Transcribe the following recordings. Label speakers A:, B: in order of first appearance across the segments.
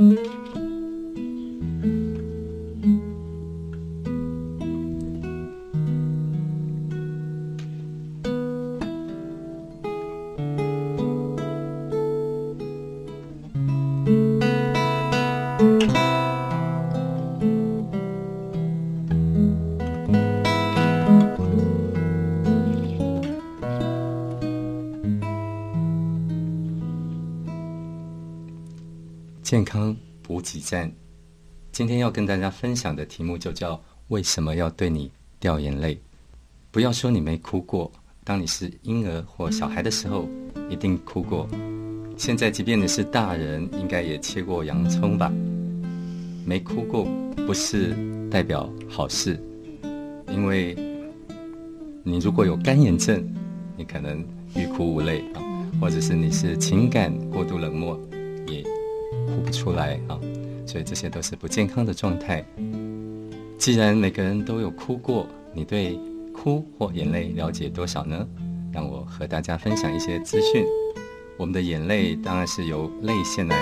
A: Mm-hmm. 健康补给站，今天要跟大家分享的题目就叫“为什么要对你掉眼泪？”不要说你没哭过，当你是婴儿或小孩的时候，一定哭过。现在即便你是大人，应该也切过洋葱吧？没哭过不是代表好事，因为你如果有干眼症，你可能欲哭无泪啊，或者是你是情感过度冷漠，也。出来啊，所以这些都是不健康的状态。既然每个人都有哭过，你对哭或眼泪了解多少呢？让我和大家分享一些资讯。我们的眼泪当然是由泪腺来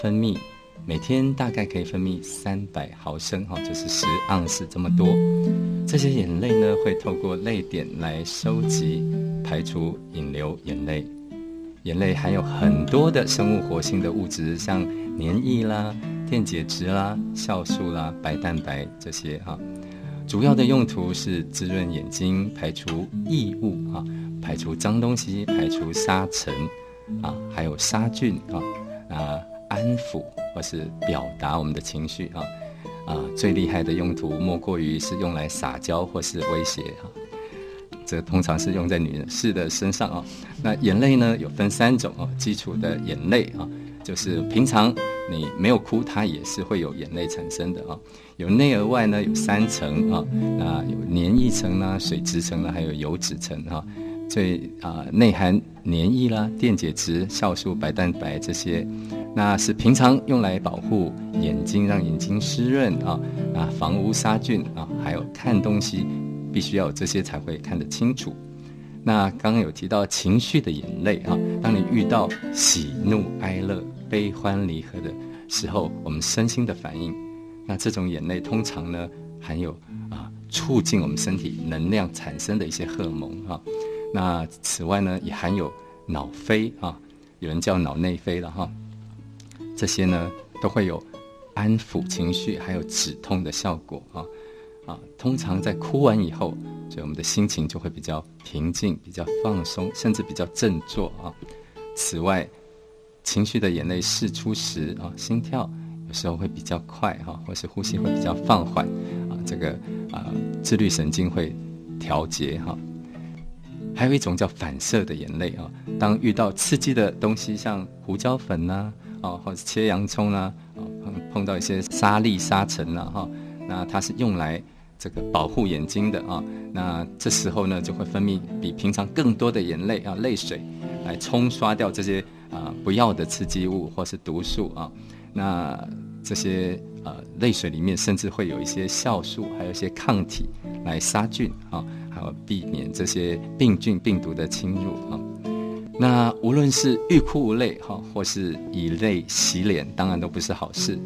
A: 分泌，每天大概可以分泌三百毫升哈，就是十盎司这么多。这些眼泪呢，会透过泪点来收集、排除、引流眼泪。眼泪含有很多的生物活性的物质，像黏液啦、电解质啦、酵素啦、白蛋白这些哈。主要的用途是滋润眼睛、排除异物啊、排除脏东西、排除沙尘啊，还有杀菌啊啊，安抚或是表达我们的情绪啊啊。最厉害的用途莫过于是用来撒娇或是威胁哈。这通常是用在女士的身上啊。那眼泪呢，有分三种哦。基础的眼泪啊，就是平常你没有哭，它也是会有眼泪产生的啊。有内而外呢，有三层啊。那有黏液层呢，水质层呢，还有油脂层哈。最啊，内含黏液啦、电解质、酵素、白蛋白这些，那是平常用来保护眼睛，让眼睛湿润啊啊，防污杀菌啊，还有看东西。必须要有这些才会看得清楚。那刚刚有提到情绪的眼泪啊，当你遇到喜怒哀乐、悲欢离合的时候，我们身心的反应，那这种眼泪通常呢含有啊促进我们身体能量产生的一些荷尔蒙啊。那此外呢也含有脑啡啊，有人叫脑内啡了哈。这些呢都会有安抚情绪还有止痛的效果啊。啊，通常在哭完以后，所以我们的心情就会比较平静、比较放松，甚至比较振作啊。此外，情绪的眼泪释出时啊，心跳有时候会比较快哈，或是呼吸会比较放缓啊。这个啊，自律神经会调节哈。还有一种叫反射的眼泪啊，当遇到刺激的东西，像胡椒粉呐，啊，或者切洋葱，啊，碰碰到一些沙粒、沙尘呐，哈。那它是用来这个保护眼睛的啊，那这时候呢就会分泌比平常更多的眼泪啊泪水，来冲刷掉这些啊不要的刺激物或是毒素啊，那这些呃泪水里面甚至会有一些酵素，还有一些抗体来杀菌啊，还有避免这些病菌病毒的侵入啊。那无论是欲哭无泪哈，或是以泪洗脸，当然都不是好事。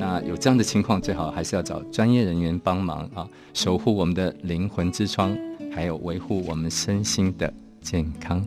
A: 那有这样的情况，最好还是要找专业人员帮忙啊，守护我们的灵魂之窗，还有维护我们身心的健康。